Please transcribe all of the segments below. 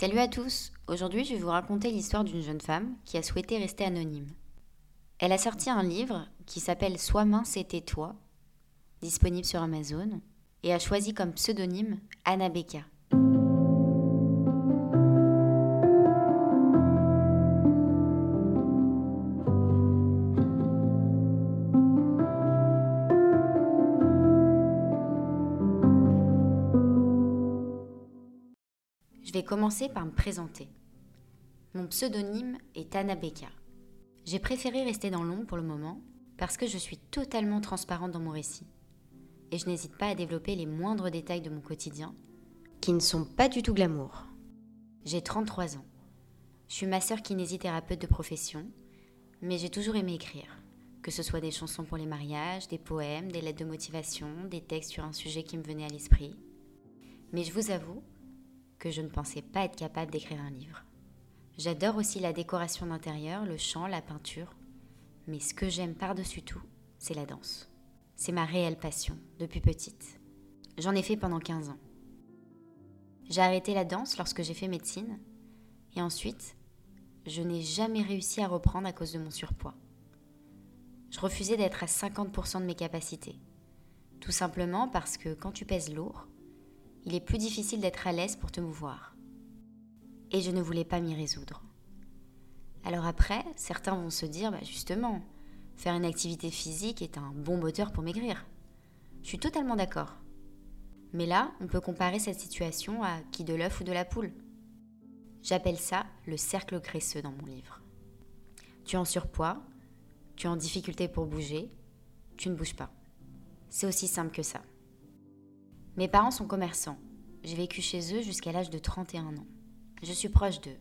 Salut à tous, aujourd'hui je vais vous raconter l'histoire d'une jeune femme qui a souhaité rester anonyme. Elle a sorti un livre qui s'appelle Sois mince et tais-toi, disponible sur Amazon, et a choisi comme pseudonyme Anna Becca. Commencer par me présenter. Mon pseudonyme est Anna Becca. J'ai préféré rester dans l'ombre pour le moment parce que je suis totalement transparente dans mon récit. Et je n'hésite pas à développer les moindres détails de mon quotidien qui ne sont pas du tout glamour. J'ai 33 ans. Je suis ma sœur kinésithérapeute de profession, mais j'ai toujours aimé écrire. Que ce soit des chansons pour les mariages, des poèmes, des lettres de motivation, des textes sur un sujet qui me venait à l'esprit. Mais je vous avoue, que je ne pensais pas être capable d'écrire un livre. J'adore aussi la décoration d'intérieur, le chant, la peinture, mais ce que j'aime par-dessus tout, c'est la danse. C'est ma réelle passion, depuis petite. J'en ai fait pendant 15 ans. J'ai arrêté la danse lorsque j'ai fait médecine, et ensuite, je n'ai jamais réussi à reprendre à cause de mon surpoids. Je refusais d'être à 50% de mes capacités, tout simplement parce que quand tu pèses lourd, il est plus difficile d'être à l'aise pour te mouvoir. Et je ne voulais pas m'y résoudre. Alors après, certains vont se dire, bah justement, faire une activité physique est un bon moteur pour maigrir. Je suis totalement d'accord. Mais là, on peut comparer cette situation à qui de l'œuf ou de la poule. J'appelle ça le cercle graisseux dans mon livre. Tu es en surpoids, tu es en difficulté pour bouger, tu ne bouges pas. C'est aussi simple que ça. Mes parents sont commerçants. J'ai vécu chez eux jusqu'à l'âge de 31 ans. Je suis proche d'eux.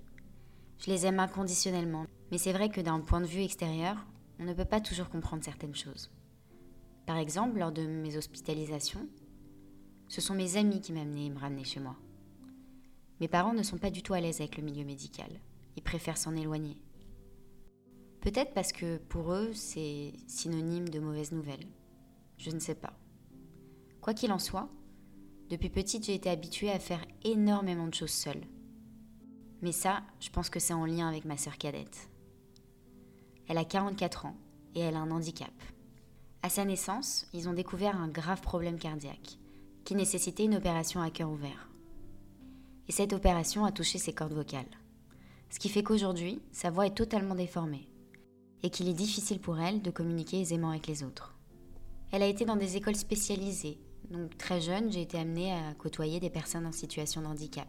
Je les aime inconditionnellement, mais c'est vrai que d'un point de vue extérieur, on ne peut pas toujours comprendre certaines choses. Par exemple, lors de mes hospitalisations, ce sont mes amis qui m'amenaient et me ramenaient chez moi. Mes parents ne sont pas du tout à l'aise avec le milieu médical. Ils préfèrent s'en éloigner. Peut-être parce que pour eux, c'est synonyme de mauvaise nouvelle. Je ne sais pas. Quoi qu'il en soit, depuis petite, j'ai été habituée à faire énormément de choses seule. Mais ça, je pense que c'est en lien avec ma sœur cadette. Elle a 44 ans et elle a un handicap. À sa naissance, ils ont découvert un grave problème cardiaque qui nécessitait une opération à cœur ouvert. Et cette opération a touché ses cordes vocales. Ce qui fait qu'aujourd'hui, sa voix est totalement déformée et qu'il est difficile pour elle de communiquer aisément avec les autres. Elle a été dans des écoles spécialisées donc très jeune, j'ai été amenée à côtoyer des personnes en situation de handicap.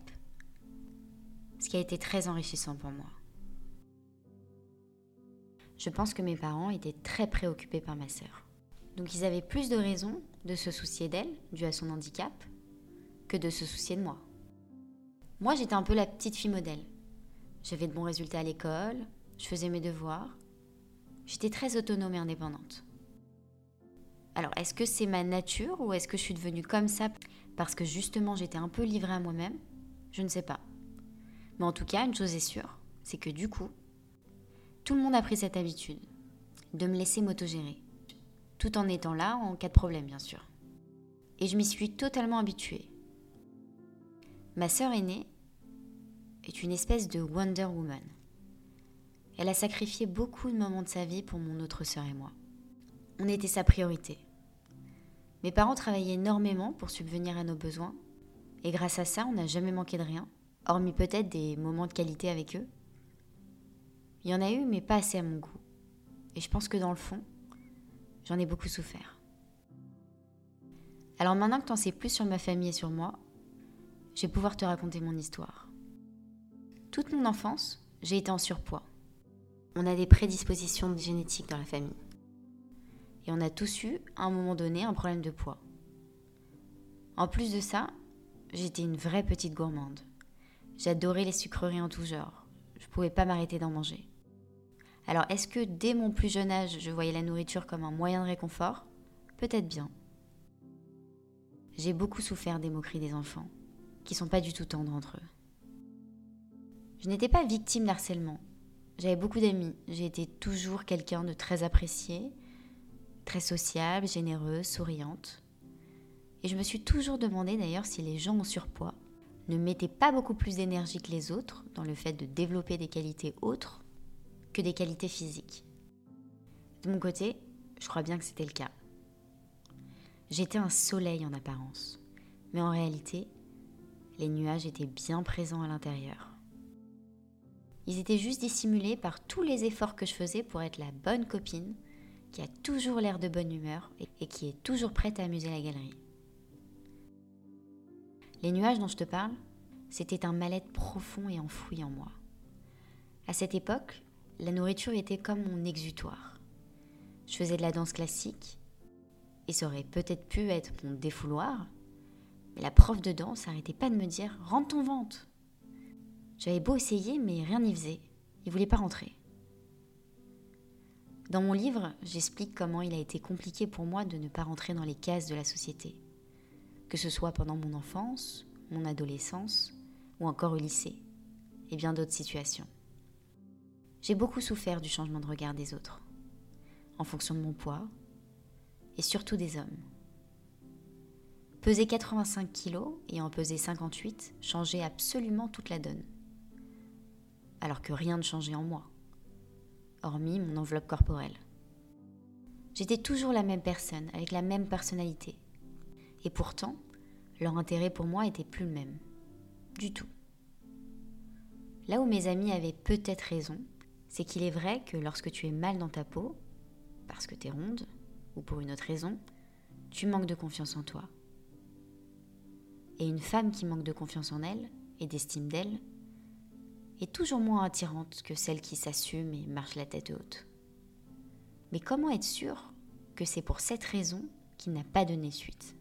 Ce qui a été très enrichissant pour moi. Je pense que mes parents étaient très préoccupés par ma sœur. Donc ils avaient plus de raisons de se soucier d'elle, dû à son handicap, que de se soucier de moi. Moi, j'étais un peu la petite fille modèle. J'avais de bons résultats à l'école, je faisais mes devoirs. J'étais très autonome et indépendante. Alors, est-ce que c'est ma nature ou est-ce que je suis devenue comme ça parce que justement j'étais un peu livrée à moi-même? Je ne sais pas. Mais en tout cas, une chose est sûre, c'est que du coup, tout le monde a pris cette habitude de me laisser m'autogérer, tout en étant là en cas de problème, bien sûr. Et je m'y suis totalement habituée. Ma sœur aînée est une espèce de Wonder Woman. Elle a sacrifié beaucoup de moments de sa vie pour mon autre sœur et moi. On était sa priorité. Mes parents travaillaient énormément pour subvenir à nos besoins, et grâce à ça, on n'a jamais manqué de rien, hormis peut-être des moments de qualité avec eux. Il y en a eu, mais pas assez à mon goût. Et je pense que dans le fond, j'en ai beaucoup souffert. Alors maintenant que tu en sais plus sur ma famille et sur moi, je vais pouvoir te raconter mon histoire. Toute mon enfance, j'ai été en surpoids. On a des prédispositions génétiques dans la famille. Et on a tous eu, à un moment donné, un problème de poids. En plus de ça, j'étais une vraie petite gourmande. J'adorais les sucreries en tout genre. Je pouvais pas m'arrêter d'en manger. Alors, est-ce que dès mon plus jeune âge, je voyais la nourriture comme un moyen de réconfort? Peut-être bien. J'ai beaucoup souffert des moqueries des enfants, qui sont pas du tout tendres entre eux. Je n'étais pas victime d'harcèlement. J'avais beaucoup d'amis. J'ai été toujours quelqu'un de très apprécié très sociable, généreuse, souriante. Et je me suis toujours demandé d'ailleurs si les gens en surpoids ne mettait pas beaucoup plus d'énergie que les autres dans le fait de développer des qualités autres que des qualités physiques. De mon côté, je crois bien que c'était le cas. J'étais un soleil en apparence, mais en réalité, les nuages étaient bien présents à l'intérieur. Ils étaient juste dissimulés par tous les efforts que je faisais pour être la bonne copine qui a toujours l'air de bonne humeur et qui est toujours prête à amuser la galerie. Les nuages dont je te parle, c'était un mal-être profond et enfoui en moi. À cette époque, la nourriture était comme mon exutoire. Je faisais de la danse classique, et ça aurait peut-être pu être mon défouloir, mais la prof de danse n'arrêtait pas de me dire Rentre ton ventre J'avais beau essayer, mais rien n'y faisait. Il voulait pas rentrer. Dans mon livre, j'explique comment il a été compliqué pour moi de ne pas rentrer dans les cases de la société, que ce soit pendant mon enfance, mon adolescence ou encore au lycée, et bien d'autres situations. J'ai beaucoup souffert du changement de regard des autres, en fonction de mon poids, et surtout des hommes. Peser 85 kilos et en peser 58 changeait absolument toute la donne, alors que rien ne changeait en moi hormis mon enveloppe corporelle. J'étais toujours la même personne, avec la même personnalité. Et pourtant, leur intérêt pour moi était plus le même. Du tout. Là où mes amis avaient peut-être raison, c'est qu'il est vrai que lorsque tu es mal dans ta peau, parce que tu es ronde, ou pour une autre raison, tu manques de confiance en toi. Et une femme qui manque de confiance en elle et d'estime d'elle est toujours moins attirante que celle qui s'assume et marche la tête haute. Mais comment être sûr que c'est pour cette raison qu'il n'a pas donné suite?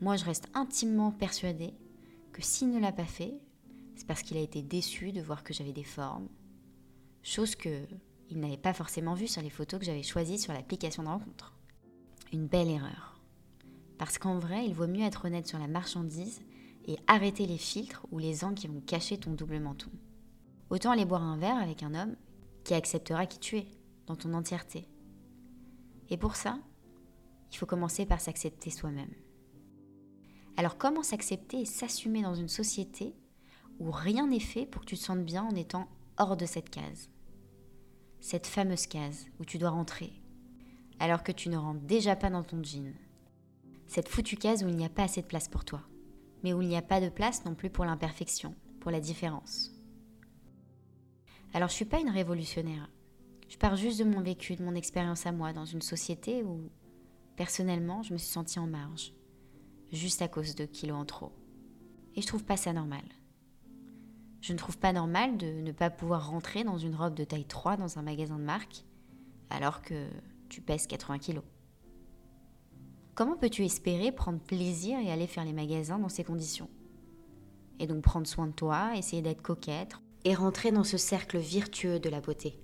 Moi, je reste intimement persuadée que s'il ne l'a pas fait, c'est parce qu'il a été déçu de voir que j'avais des formes, chose que il n'avait pas forcément vue sur les photos que j'avais choisies sur l'application de rencontre. Une belle erreur. Parce qu'en vrai, il vaut mieux être honnête sur la marchandise et arrêter les filtres ou les angles qui vont cacher ton double menton. Autant aller boire un verre avec un homme qui acceptera qui tu es, dans ton entièreté. Et pour ça, il faut commencer par s'accepter soi-même. Alors comment s'accepter et s'assumer dans une société où rien n'est fait pour que tu te sentes bien en étant hors de cette case? Cette fameuse case où tu dois rentrer, alors que tu ne rentres déjà pas dans ton jean. Cette foutue case où il n'y a pas assez de place pour toi mais où il n'y a pas de place non plus pour l'imperfection, pour la différence. Alors je ne suis pas une révolutionnaire. Je pars juste de mon vécu, de mon expérience à moi, dans une société où, personnellement, je me suis sentie en marge, juste à cause de kilos en trop. Et je trouve pas ça normal. Je ne trouve pas normal de ne pas pouvoir rentrer dans une robe de taille 3 dans un magasin de marque, alors que tu pèses 80 kilos. Comment peux-tu espérer prendre plaisir et aller faire les magasins dans ces conditions? Et donc prendre soin de toi, essayer d'être coquette et rentrer dans ce cercle virtueux de la beauté.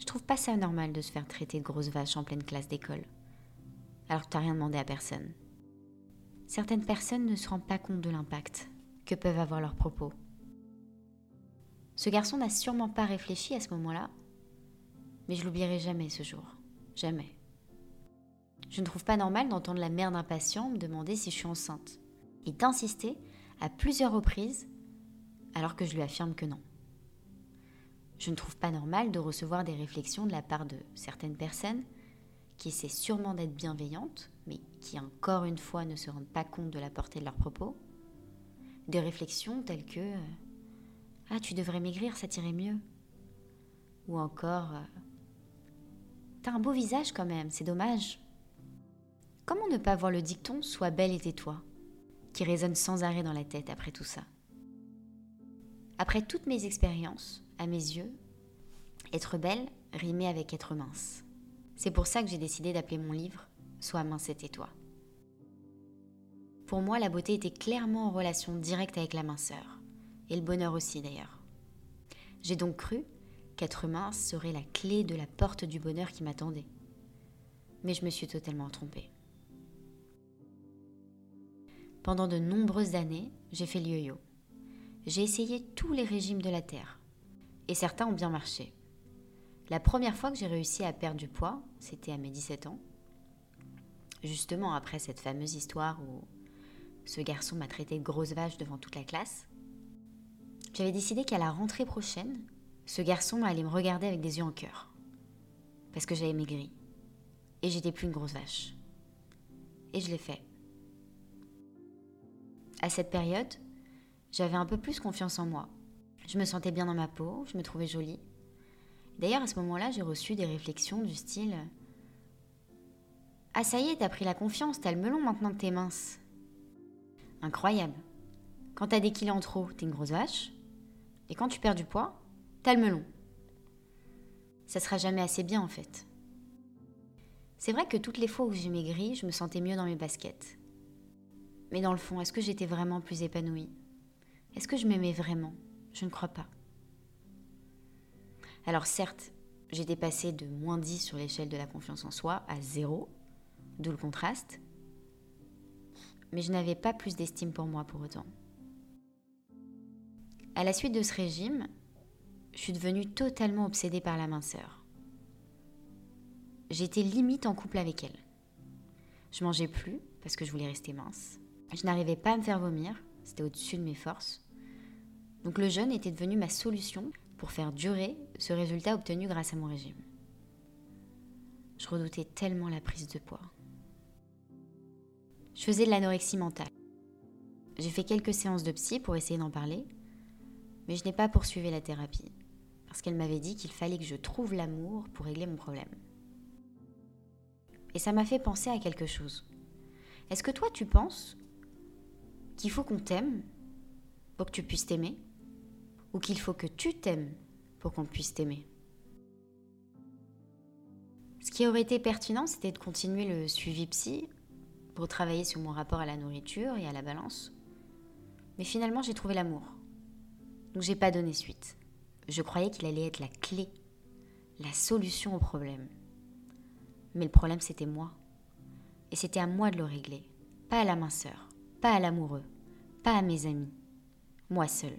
Je trouve pas ça normal de se faire traiter de grosse vache en pleine classe d'école, alors que t'as rien demandé à personne. Certaines personnes ne se rendent pas compte de l'impact que peuvent avoir leurs propos. Ce garçon n'a sûrement pas réfléchi à ce moment-là, mais je l'oublierai jamais ce jour. Jamais. Je ne trouve pas normal d'entendre la mère d'un patient me demander si je suis enceinte et d'insister à plusieurs reprises alors que je lui affirme que non. Je ne trouve pas normal de recevoir des réflexions de la part de certaines personnes qui essaient sûrement d'être bienveillantes, mais qui encore une fois ne se rendent pas compte de la portée de leurs propos. Des réflexions telles que Ah, tu devrais maigrir, ça t'irait mieux. Ou encore T'as un beau visage quand même, c'est dommage. Comment ne pas voir le dicton Sois belle et tais-toi qui résonne sans arrêt dans la tête après tout ça? Après toutes mes expériences, à mes yeux, être belle rimait avec être mince. C'est pour ça que j'ai décidé d'appeler mon livre Sois mince et tais-toi. Pour moi, la beauté était clairement en relation directe avec la minceur, et le bonheur aussi d'ailleurs. J'ai donc cru qu'être mince serait la clé de la porte du bonheur qui m'attendait. Mais je me suis totalement trompée. Pendant de nombreuses années, j'ai fait le yo-yo. J'ai essayé tous les régimes de la Terre. Et certains ont bien marché. La première fois que j'ai réussi à perdre du poids, c'était à mes 17 ans. Justement après cette fameuse histoire où ce garçon m'a traité de grosse vache devant toute la classe, j'avais décidé qu'à la rentrée prochaine, ce garçon allait me regarder avec des yeux en cœur. Parce que j'avais maigri. Et j'étais plus une grosse vache. Et je l'ai fait. À cette période, j'avais un peu plus confiance en moi. Je me sentais bien dans ma peau, je me trouvais jolie. D'ailleurs, à ce moment-là, j'ai reçu des réflexions du style Ah, ça y est, t'as pris la confiance, t'as le melon maintenant que t'es mince. Incroyable. Quand t'as des kilos en trop, t'es une grosse vache. Et quand tu perds du poids, t'as le melon. Ça sera jamais assez bien en fait. C'est vrai que toutes les fois où j'ai maigri, je me sentais mieux dans mes baskets. Mais dans le fond, est-ce que j'étais vraiment plus épanouie? Est-ce que je m'aimais vraiment? Je ne crois pas. Alors certes, j'étais passée de moins 10 sur l'échelle de la confiance en soi à 0, d'où le contraste, mais je n'avais pas plus d'estime pour moi pour autant. À la suite de ce régime, je suis devenue totalement obsédée par la minceur. J'étais limite en couple avec elle. Je mangeais plus parce que je voulais rester mince. Je n'arrivais pas à me faire vomir, c'était au-dessus de mes forces. Donc le jeûne était devenu ma solution pour faire durer ce résultat obtenu grâce à mon régime. Je redoutais tellement la prise de poids. Je faisais de l'anorexie mentale. J'ai fait quelques séances de psy pour essayer d'en parler, mais je n'ai pas poursuivi la thérapie, parce qu'elle m'avait dit qu'il fallait que je trouve l'amour pour régler mon problème. Et ça m'a fait penser à quelque chose. Est-ce que toi tu penses qu'il faut qu'on t'aime pour que tu puisses t'aimer ou qu'il faut que tu t'aimes pour qu'on puisse t'aimer. Ce qui aurait été pertinent, c'était de continuer le suivi psy pour travailler sur mon rapport à la nourriture et à la balance. Mais finalement, j'ai trouvé l'amour. Donc j'ai pas donné suite. Je croyais qu'il allait être la clé, la solution au problème. Mais le problème, c'était moi. Et c'était à moi de le régler. Pas à la minceur, pas à l'amoureux, pas à mes amis. Moi seule.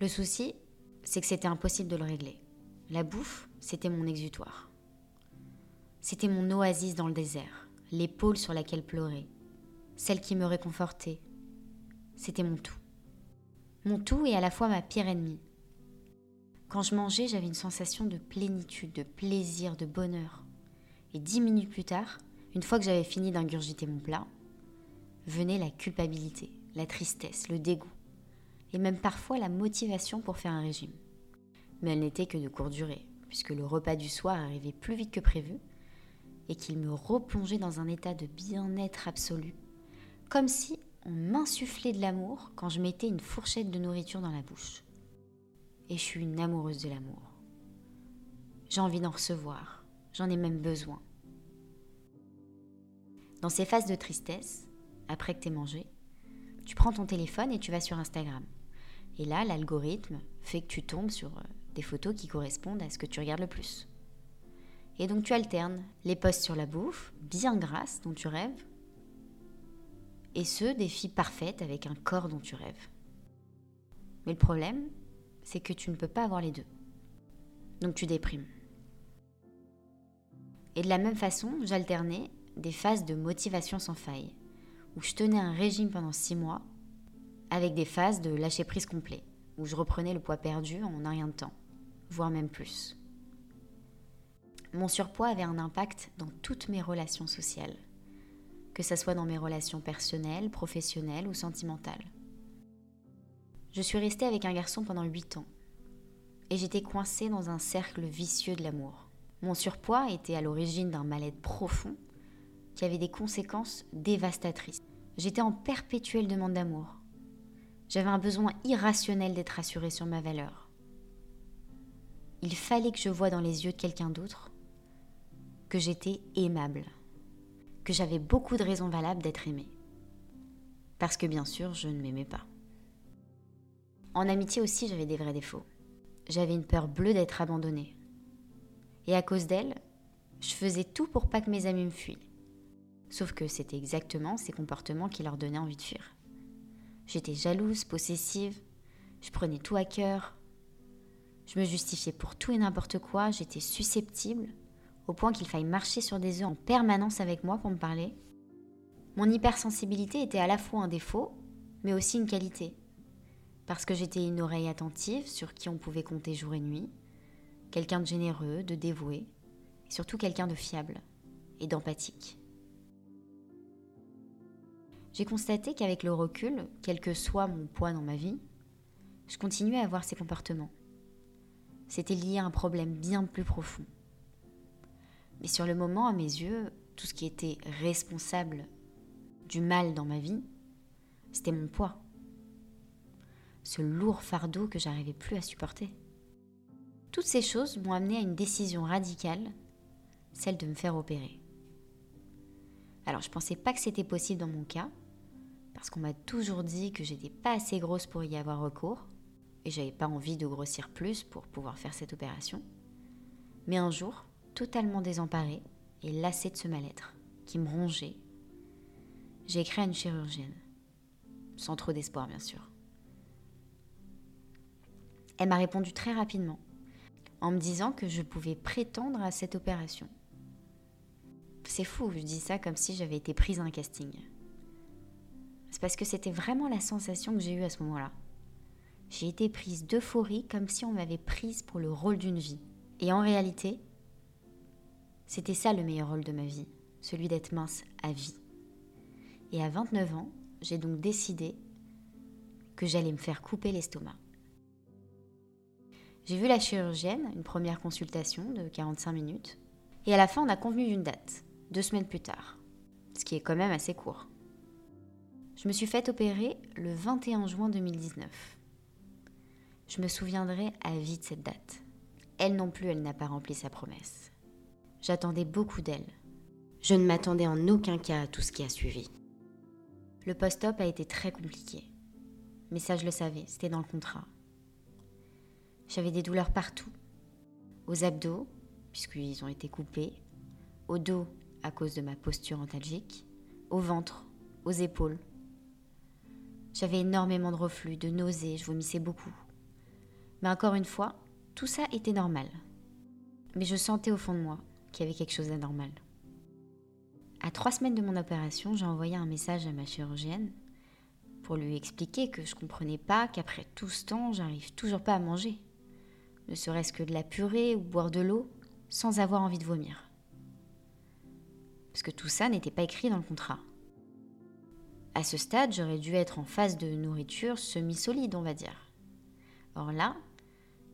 Le souci, c'est que c'était impossible de le régler. La bouffe, c'était mon exutoire. C'était mon oasis dans le désert, l'épaule sur laquelle pleurer, celle qui me réconfortait. C'était mon tout. Mon tout et à la fois ma pire ennemie. Quand je mangeais, j'avais une sensation de plénitude, de plaisir, de bonheur. Et dix minutes plus tard, une fois que j'avais fini d'ingurgiter mon plat, venait la culpabilité, la tristesse, le dégoût et même parfois la motivation pour faire un régime. Mais elle n'était que de courte durée, puisque le repas du soir arrivait plus vite que prévu et qu'il me replongeait dans un état de bien-être absolu, comme si on m'insufflait de l'amour quand je mettais une fourchette de nourriture dans la bouche. Et je suis une amoureuse de l'amour. J'ai envie d'en recevoir, j'en ai même besoin. Dans ces phases de tristesse, après que t'aies mangé, tu prends ton téléphone et tu vas sur Instagram. Et là, l'algorithme fait que tu tombes sur euh, des photos qui correspondent à ce que tu regardes le plus. Et donc tu alternes les posts sur la bouffe, bien grasses, dont tu rêves, et ceux des filles parfaites avec un corps dont tu rêves. Mais le problème, c'est que tu ne peux pas avoir les deux. Donc tu déprimes. Et de la même façon, j'alternais des phases de motivation sans faille, où je tenais un régime pendant six mois avec des phases de lâcher prise complet, où je reprenais le poids perdu en un rien de temps, voire même plus. Mon surpoids avait un impact dans toutes mes relations sociales, que ce soit dans mes relations personnelles, professionnelles ou sentimentales. Je suis restée avec un garçon pendant 8 ans, et j'étais coincée dans un cercle vicieux de l'amour. Mon surpoids était à l'origine d'un mal-être profond qui avait des conséquences dévastatrices. J'étais en perpétuelle demande d'amour, j'avais un besoin irrationnel d'être assurée sur ma valeur. Il fallait que je voie dans les yeux de quelqu'un d'autre que j'étais aimable, que j'avais beaucoup de raisons valables d'être aimée. Parce que bien sûr, je ne m'aimais pas. En amitié aussi, j'avais des vrais défauts. J'avais une peur bleue d'être abandonnée. Et à cause d'elle, je faisais tout pour pas que mes amis me fuient. Sauf que c'était exactement ces comportements qui leur donnaient envie de fuir. J'étais jalouse, possessive, je prenais tout à cœur. Je me justifiais pour tout et n'importe quoi, j'étais susceptible, au point qu'il faille marcher sur des œufs en permanence avec moi pour me parler. Mon hypersensibilité était à la fois un défaut, mais aussi une qualité. Parce que j'étais une oreille attentive sur qui on pouvait compter jour et nuit, quelqu'un de généreux, de dévoué, et surtout quelqu'un de fiable et d'empathique. J'ai constaté qu'avec le recul, quel que soit mon poids dans ma vie, je continuais à avoir ces comportements. C'était lié à un problème bien plus profond. Mais sur le moment, à mes yeux, tout ce qui était responsable du mal dans ma vie, c'était mon poids. Ce lourd fardeau que j'arrivais plus à supporter. Toutes ces choses m'ont amené à une décision radicale, celle de me faire opérer. Alors je pensais pas que c'était possible dans mon cas, parce qu'on m'a toujours dit que j'étais pas assez grosse pour y avoir recours, et j'avais pas envie de grossir plus pour pouvoir faire cette opération. Mais un jour, totalement désemparée et lassée de ce mal-être qui me rongeait, j'ai écrit à une chirurgienne, sans trop d'espoir bien sûr. Elle m'a répondu très rapidement, en me disant que je pouvais prétendre à cette opération. C'est fou, je dis ça comme si j'avais été prise à un casting. Parce que c'était vraiment la sensation que j'ai eue à ce moment-là. J'ai été prise d'euphorie comme si on m'avait prise pour le rôle d'une vie. Et en réalité, c'était ça le meilleur rôle de ma vie, celui d'être mince à vie. Et à 29 ans, j'ai donc décidé que j'allais me faire couper l'estomac. J'ai vu la chirurgienne, une première consultation de 45 minutes, et à la fin on a convenu d'une date, deux semaines plus tard, ce qui est quand même assez court. Je me suis fait opérer le 21 juin 2019. Je me souviendrai à vie de cette date. Elle non plus, elle n'a pas rempli sa promesse. J'attendais beaucoup d'elle. Je ne m'attendais en aucun cas à tout ce qui a suivi. Le post-op a été très compliqué. Mais ça, je le savais, c'était dans le contrat. J'avais des douleurs partout. Aux abdos, puisqu'ils ont été coupés. Au dos, à cause de ma posture antalgique. Au ventre, aux épaules. J'avais énormément de reflux, de nausées, je vomissais beaucoup. Mais encore une fois, tout ça était normal. Mais je sentais au fond de moi qu'il y avait quelque chose d'anormal. À trois semaines de mon opération, j'ai envoyé un message à ma chirurgienne pour lui expliquer que je comprenais pas qu'après tout ce temps, j'arrive toujours pas à manger. Ne serait-ce que de la purée ou boire de l'eau sans avoir envie de vomir. Parce que tout ça n'était pas écrit dans le contrat. À ce stade, j'aurais dû être en phase de nourriture semi-solide, on va dire. Or là,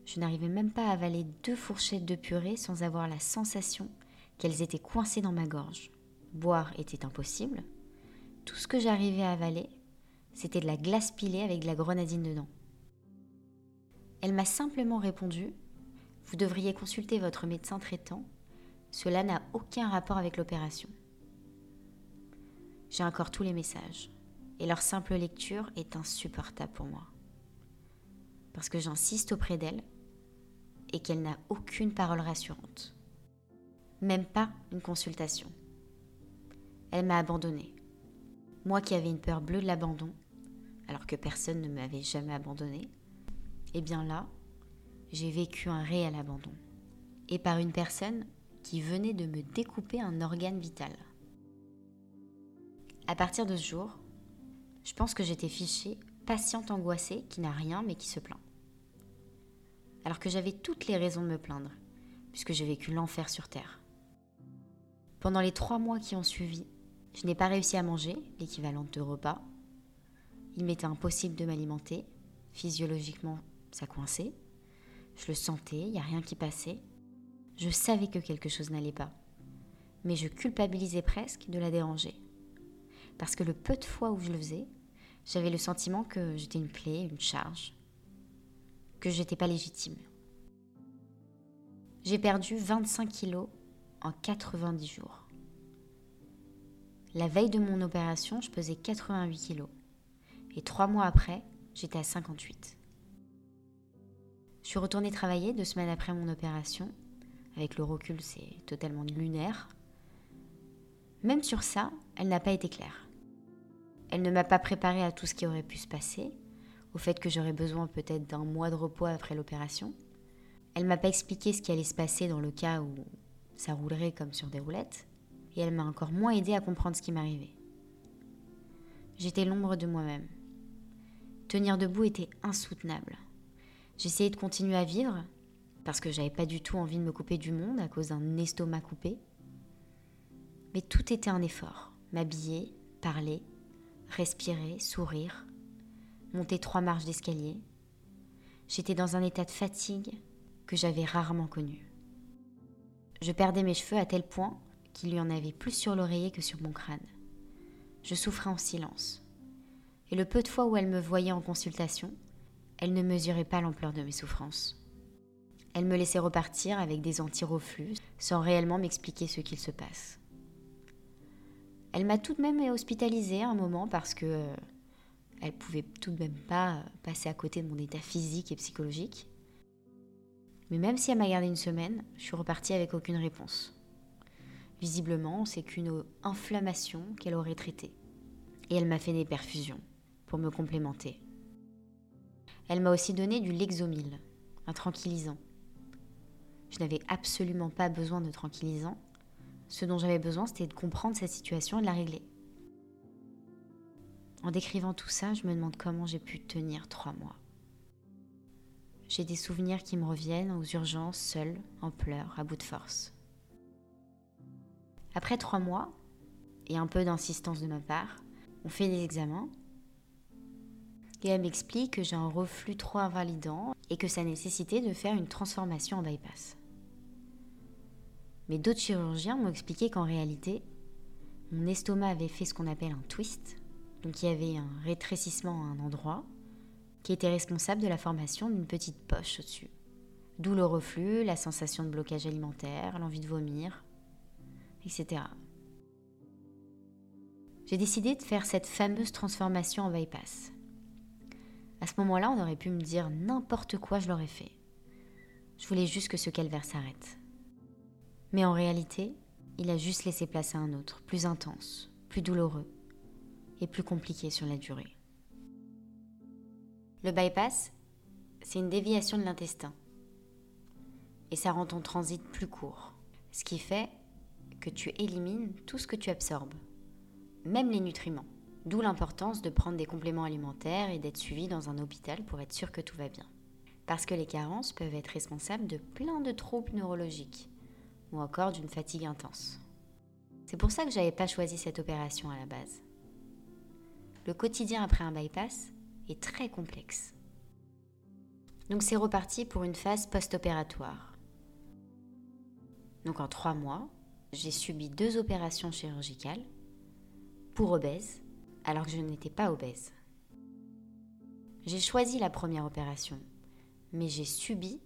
je n'arrivais même pas à avaler deux fourchettes de purée sans avoir la sensation qu'elles étaient coincées dans ma gorge. Boire était impossible. Tout ce que j'arrivais à avaler, c'était de la glace pilée avec de la grenadine dedans. Elle m'a simplement répondu Vous devriez consulter votre médecin traitant. Cela n'a aucun rapport avec l'opération. J'ai encore tous les messages, et leur simple lecture est insupportable pour moi. Parce que j'insiste auprès d'elle et qu'elle n'a aucune parole rassurante. Même pas une consultation. Elle m'a abandonnée. Moi qui avais une peur bleue de l'abandon, alors que personne ne m'avait jamais abandonnée, eh bien là, j'ai vécu un réel abandon. Et par une personne qui venait de me découper un organe vital. À partir de ce jour, je pense que j'étais fichée, patiente angoissée, qui n'a rien mais qui se plaint alors que j'avais toutes les raisons de me plaindre, puisque j'ai vécu l'enfer sur Terre. Pendant les trois mois qui ont suivi, je n'ai pas réussi à manger l'équivalent de repas. Il m'était impossible de m'alimenter. Physiologiquement, ça coinçait. Je le sentais, il n'y a rien qui passait. Je savais que quelque chose n'allait pas. Mais je culpabilisais presque de la déranger. Parce que le peu de fois où je le faisais, j'avais le sentiment que j'étais une plaie, une charge, que j'étais pas légitime. J'ai perdu 25 kilos en 90 jours. La veille de mon opération, je pesais 88 kilos. Et trois mois après, j'étais à 58. Je suis retournée travailler deux semaines après mon opération. Avec le recul, c'est totalement lunaire. Même sur ça, elle n'a pas été claire. Elle ne m'a pas préparée à tout ce qui aurait pu se passer au fait que j'aurais besoin peut-être d'un mois de repos après l'opération. Elle m'a pas expliqué ce qui allait se passer dans le cas où ça roulerait comme sur des roulettes, et elle m'a encore moins aidé à comprendre ce qui m'arrivait. J'étais l'ombre de moi-même. Tenir debout était insoutenable. J'essayais de continuer à vivre, parce que j'avais pas du tout envie de me couper du monde à cause d'un estomac coupé. Mais tout était un effort. M'habiller, parler, respirer, sourire, monter trois marches d'escalier. J'étais dans un état de fatigue que j'avais rarement connu. Je perdais mes cheveux à tel point qu'il y en avait plus sur l'oreiller que sur mon crâne. Je souffrais en silence. Et le peu de fois où elle me voyait en consultation, elle ne mesurait pas l'ampleur de mes souffrances. Elle me laissait repartir avec des anti-reflux sans réellement m'expliquer ce qu'il se passe. Elle m'a tout de même hospitalisée un moment parce que euh, elle pouvait tout de même pas passer à côté de mon état physique et psychologique. Mais même si elle m'a gardé une semaine, je suis repartie avec aucune réponse. Visiblement, c'est qu'une inflammation qu'elle aurait traitée. Et elle m'a fait des perfusions pour me complémenter. Elle m'a aussi donné du Lexomil, un tranquillisant. Je n'avais absolument pas besoin de tranquillisant. Ce dont j'avais besoin, c'était de comprendre cette situation et de la régler. En décrivant tout ça, je me demande comment j'ai pu tenir trois mois. J'ai des souvenirs qui me reviennent aux urgences, seule, en pleurs, à bout de force. Après trois mois, et un peu d'insistance de ma part, on fait des examens. Et elle m'explique que j'ai un reflux trop invalidant et que ça nécessitait de faire une transformation en bypass. Mais d'autres chirurgiens m'ont expliqué qu'en réalité, mon estomac avait fait ce qu'on appelle un twist. Donc il y avait un rétrécissement à un endroit qui était responsable de la formation d'une petite poche au-dessus. D'où le reflux, la sensation de blocage alimentaire, l'envie de vomir, etc. J'ai décidé de faire cette fameuse transformation en bypass. À ce moment-là, on aurait pu me dire n'importe quoi, je l'aurais fait. Je voulais juste que ce calvaire s'arrête. Mais en réalité, il a juste laissé place à un autre, plus intense, plus douloureux et plus compliqué sur la durée. Le bypass, c'est une déviation de l'intestin. Et ça rend ton transit plus court. Ce qui fait que tu élimines tout ce que tu absorbes, même les nutriments. D'où l'importance de prendre des compléments alimentaires et d'être suivi dans un hôpital pour être sûr que tout va bien. Parce que les carences peuvent être responsables de plein de troubles neurologiques ou encore d'une fatigue intense. C'est pour ça que j'avais pas choisi cette opération à la base. Le quotidien après un bypass, est très complexe. Donc c'est reparti pour une phase post-opératoire. Donc en trois mois, j'ai subi deux opérations chirurgicales pour obèse, alors que je n'étais pas obèse. J'ai choisi la première opération, mais j'ai subi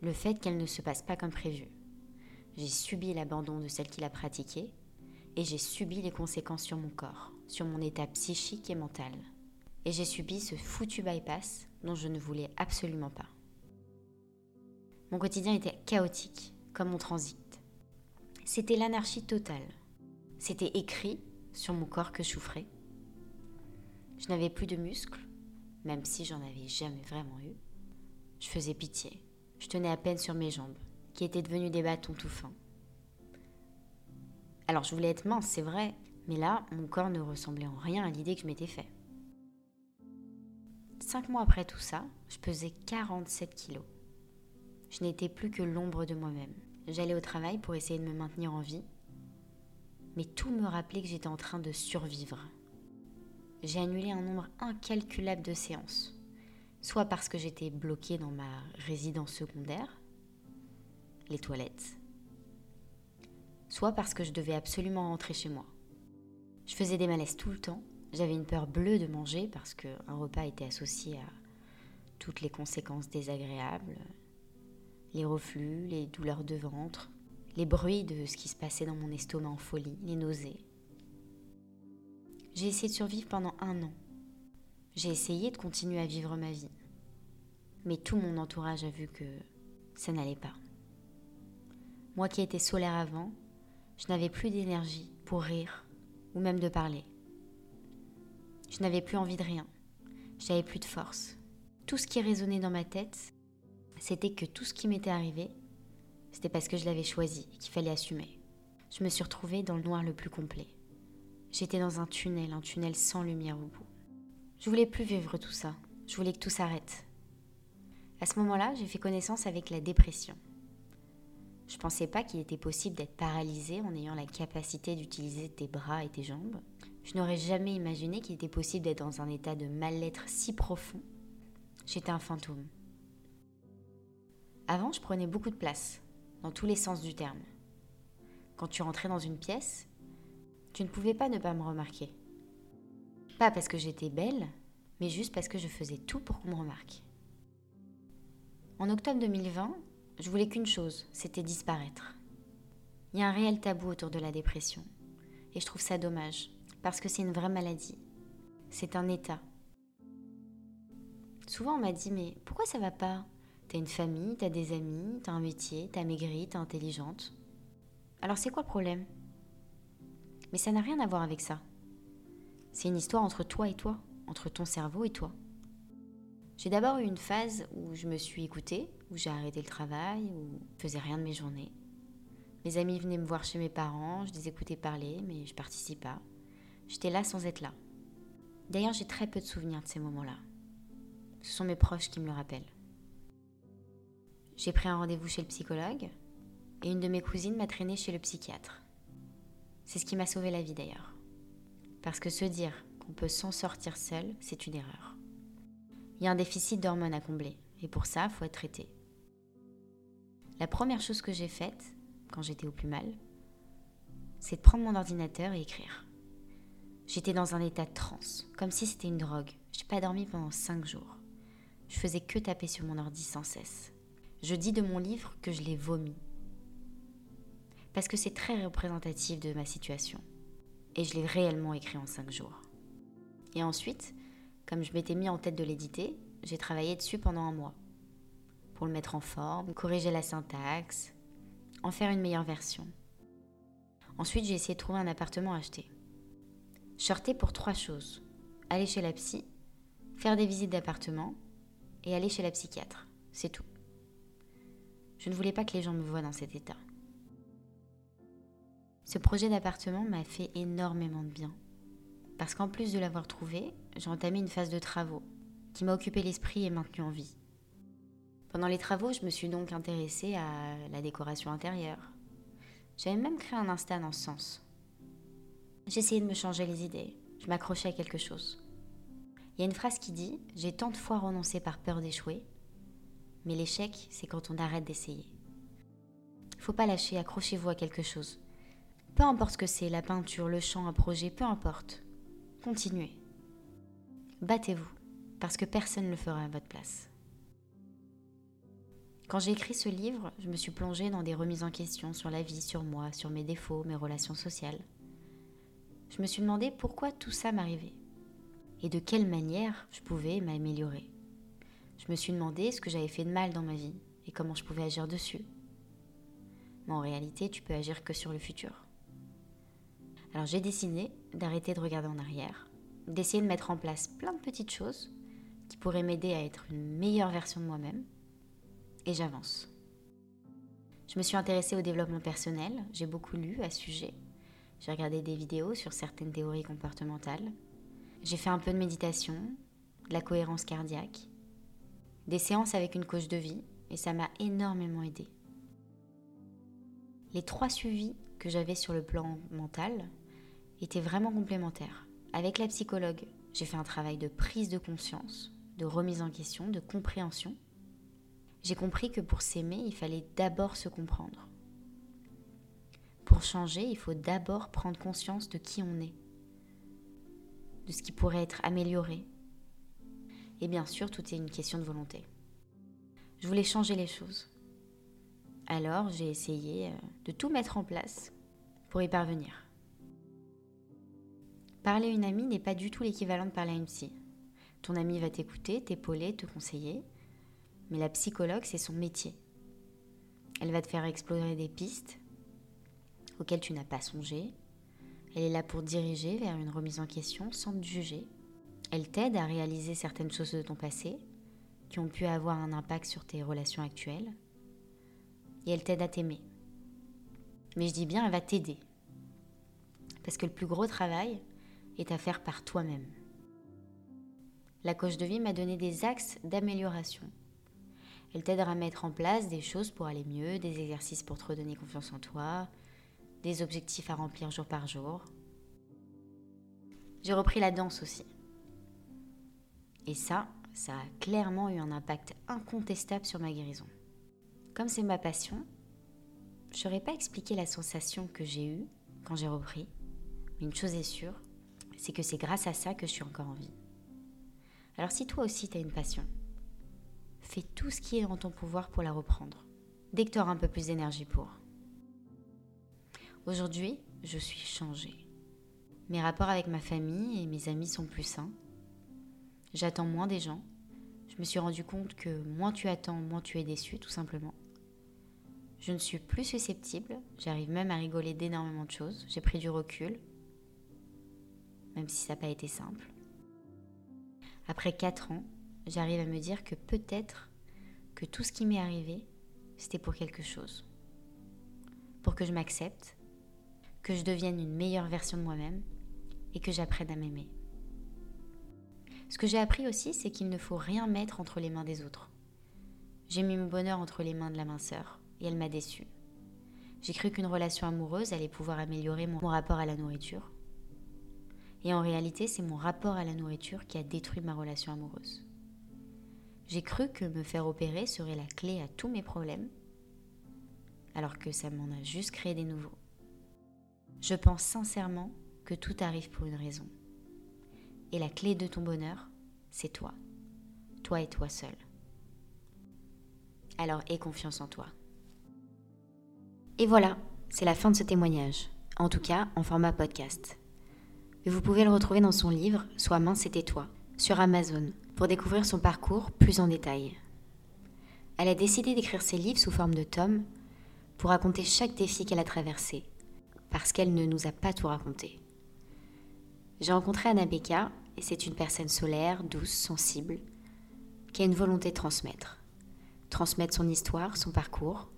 le fait qu'elle ne se passe pas comme prévu. J'ai subi l'abandon de celle qui l'a pratiquée et j'ai subi les conséquences sur mon corps, sur mon état psychique et mental et j'ai subi ce foutu bypass dont je ne voulais absolument pas. Mon quotidien était chaotique, comme mon transit. C'était l'anarchie totale. C'était écrit sur mon corps que je souffrais. Je n'avais plus de muscles, même si j'en avais jamais vraiment eu. Je faisais pitié. Je tenais à peine sur mes jambes, qui étaient devenues des bâtons tout fins. Alors je voulais être mince, c'est vrai, mais là, mon corps ne ressemblait en rien à l'idée que je m'étais fait. Cinq mois après tout ça, je pesais 47 kilos. Je n'étais plus que l'ombre de moi-même. J'allais au travail pour essayer de me maintenir en vie, mais tout me rappelait que j'étais en train de survivre. J'ai annulé un nombre incalculable de séances, soit parce que j'étais bloquée dans ma résidence secondaire, les toilettes, soit parce que je devais absolument rentrer chez moi. Je faisais des malaises tout le temps j'avais une peur bleue de manger parce qu'un repas était associé à toutes les conséquences désagréables, les reflux, les douleurs de ventre, les bruits de ce qui se passait dans mon estomac en folie, les nausées. J'ai essayé de survivre pendant un an. J'ai essayé de continuer à vivre ma vie. Mais tout mon entourage a vu que ça n'allait pas. Moi qui étais solaire avant, je n'avais plus d'énergie pour rire ou même de parler. Je n'avais plus envie de rien. J'avais plus de force. Tout ce qui résonnait dans ma tête, c'était que tout ce qui m'était arrivé, c'était parce que je l'avais choisi et qu'il fallait assumer. Je me suis retrouvée dans le noir le plus complet. J'étais dans un tunnel, un tunnel sans lumière au bout. Je voulais plus vivre tout ça. Je voulais que tout s'arrête. À ce moment-là, j'ai fait connaissance avec la dépression. Je pensais pas qu'il était possible d'être paralysé en ayant la capacité d'utiliser tes bras et tes jambes. Je n'aurais jamais imaginé qu'il était possible d'être dans un état de mal-être si profond. J'étais un fantôme. Avant, je prenais beaucoup de place, dans tous les sens du terme. Quand tu rentrais dans une pièce, tu ne pouvais pas ne pas me remarquer. Pas parce que j'étais belle, mais juste parce que je faisais tout pour qu'on me remarque. En octobre 2020, je voulais qu'une chose, c'était disparaître. Il y a un réel tabou autour de la dépression. Et je trouve ça dommage, parce que c'est une vraie maladie. C'est un état. Souvent on m'a dit, mais pourquoi ça va pas? T'as une famille, t'as des amis, t'as un métier, t'as maigri, t'es intelligente. Alors c'est quoi le problème? Mais ça n'a rien à voir avec ça. C'est une histoire entre toi et toi, entre ton cerveau et toi. J'ai d'abord eu une phase où je me suis écoutée, où j'ai arrêté le travail, où je faisais rien de mes journées. Mes amis venaient me voir chez mes parents, je les écoutais parler, mais je participais pas. J'étais là sans être là. D'ailleurs, j'ai très peu de souvenirs de ces moments-là. Ce sont mes proches qui me le rappellent. J'ai pris un rendez-vous chez le psychologue et une de mes cousines m'a traîné chez le psychiatre. C'est ce qui m'a sauvé la vie d'ailleurs. Parce que se dire qu'on peut s'en sortir seul, c'est une erreur. Il y a un déficit d'hormones à combler, et pour ça, il faut être traité. La première chose que j'ai faite, quand j'étais au plus mal, c'est de prendre mon ordinateur et écrire. J'étais dans un état de transe, comme si c'était une drogue. Je n'ai pas dormi pendant cinq jours. Je faisais que taper sur mon ordi sans cesse. Je dis de mon livre que je l'ai vomi. Parce que c'est très représentatif de ma situation. Et je l'ai réellement écrit en cinq jours. Et ensuite, comme je m'étais mis en tête de l'éditer, j'ai travaillé dessus pendant un mois. Pour le mettre en forme, corriger la syntaxe, en faire une meilleure version. Ensuite, j'ai essayé de trouver un appartement à acheter. Je pour trois choses. Aller chez la psy, faire des visites d'appartement et aller chez la psychiatre. C'est tout. Je ne voulais pas que les gens me voient dans cet état. Ce projet d'appartement m'a fait énormément de bien. Parce qu'en plus de l'avoir trouvé, j'ai entamé une phase de travaux qui m'a occupé l'esprit et maintenu en vie. Pendant les travaux, je me suis donc intéressée à la décoration intérieure. J'avais même créé un Insta dans ce sens. J'essayais de me changer les idées, je m'accrochais à quelque chose. Il y a une phrase qui dit J'ai tant de fois renoncé par peur d'échouer, mais l'échec, c'est quand on arrête d'essayer. Faut pas lâcher, accrochez-vous à quelque chose. Peu importe ce que c'est, la peinture, le chant, un projet, peu importe. Continuez. Battez-vous, parce que personne ne le fera à votre place. Quand j'ai écrit ce livre, je me suis plongée dans des remises en question sur la vie, sur moi, sur mes défauts, mes relations sociales. Je me suis demandé pourquoi tout ça m'arrivait et de quelle manière je pouvais m'améliorer. Je me suis demandé ce que j'avais fait de mal dans ma vie et comment je pouvais agir dessus. Mais en réalité, tu peux agir que sur le futur. Alors j'ai décidé d'arrêter de regarder en arrière, d'essayer de mettre en place plein de petites choses qui pourraient m'aider à être une meilleure version de moi-même. Et j'avance. Je me suis intéressée au développement personnel, j'ai beaucoup lu à ce sujet. J'ai regardé des vidéos sur certaines théories comportementales. J'ai fait un peu de méditation, de la cohérence cardiaque, des séances avec une coach de vie, et ça m'a énormément aidé. Les trois suivis que j'avais sur le plan mental, était vraiment complémentaire. Avec la psychologue, j'ai fait un travail de prise de conscience, de remise en question, de compréhension. J'ai compris que pour s'aimer, il fallait d'abord se comprendre. Pour changer, il faut d'abord prendre conscience de qui on est, de ce qui pourrait être amélioré. Et bien sûr, tout est une question de volonté. Je voulais changer les choses. Alors j'ai essayé euh, de tout mettre en place pour y parvenir. Parler à une amie n'est pas du tout l'équivalent de parler à une psy. Ton amie va t'écouter, t'épauler, te conseiller, mais la psychologue, c'est son métier. Elle va te faire explorer des pistes auxquelles tu n'as pas songé. Elle est là pour diriger vers une remise en question sans te juger. Elle t'aide à réaliser certaines choses de ton passé qui ont pu avoir un impact sur tes relations actuelles. Et elle t'aide à t'aimer. Mais je dis bien, elle va t'aider parce que le plus gros travail est à faire par toi-même. La coach de vie m'a donné des axes d'amélioration. Elle t'aidera à mettre en place des choses pour aller mieux, des exercices pour te redonner confiance en toi, des objectifs à remplir jour par jour. J'ai repris la danse aussi. Et ça, ça a clairement eu un impact incontestable sur ma guérison. Comme c'est ma passion, je saurais pas expliquer la sensation que j'ai eue quand j'ai repris, mais une chose est sûre, c'est que c'est grâce à ça que je suis encore en vie. Alors si toi aussi tu as une passion, fais tout ce qui est en ton pouvoir pour la reprendre, dès que tu auras un peu plus d'énergie pour. Aujourd'hui, je suis changée. Mes rapports avec ma famille et mes amis sont plus sains. J'attends moins des gens. Je me suis rendu compte que moins tu attends, moins tu es déçu, tout simplement. Je ne suis plus susceptible, j'arrive même à rigoler d'énormément de choses, j'ai pris du recul, même si ça n'a pas été simple. Après 4 ans, j'arrive à me dire que peut-être que tout ce qui m'est arrivé, c'était pour quelque chose. Pour que je m'accepte, que je devienne une meilleure version de moi-même et que j'apprenne à m'aimer. Ce que j'ai appris aussi, c'est qu'il ne faut rien mettre entre les mains des autres. J'ai mis mon bonheur entre les mains de la minceur et elle m'a déçue. J'ai cru qu'une relation amoureuse allait pouvoir améliorer mon rapport à la nourriture. Et en réalité, c'est mon rapport à la nourriture qui a détruit ma relation amoureuse. J'ai cru que me faire opérer serait la clé à tous mes problèmes, alors que ça m'en a juste créé des nouveaux. Je pense sincèrement que tout arrive pour une raison. Et la clé de ton bonheur, c'est toi. Toi et toi seul. Alors aie confiance en toi. Et voilà, c'est la fin de ce témoignage, en tout cas en format podcast. Vous pouvez le retrouver dans son livre Sois mince et toi sur Amazon pour découvrir son parcours plus en détail. Elle a décidé d'écrire ses livres sous forme de tomes pour raconter chaque défi qu'elle a traversé, parce qu'elle ne nous a pas tout raconté. J'ai rencontré Anna Becca et c'est une personne solaire, douce, sensible, qui a une volonté de transmettre. Transmettre son histoire, son parcours,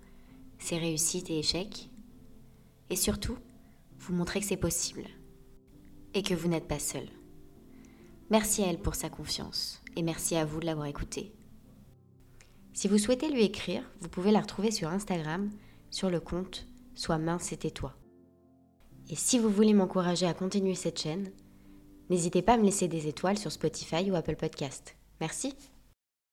ses réussites et échecs, et surtout, vous montrer que c'est possible et que vous n'êtes pas seul. Merci à elle pour sa confiance et merci à vous de l'avoir écoutée. Si vous souhaitez lui écrire, vous pouvez la retrouver sur Instagram sur le compte Sois mince c'était toi. Et si vous voulez m'encourager à continuer cette chaîne, n'hésitez pas à me laisser des étoiles sur Spotify ou Apple Podcast. Merci.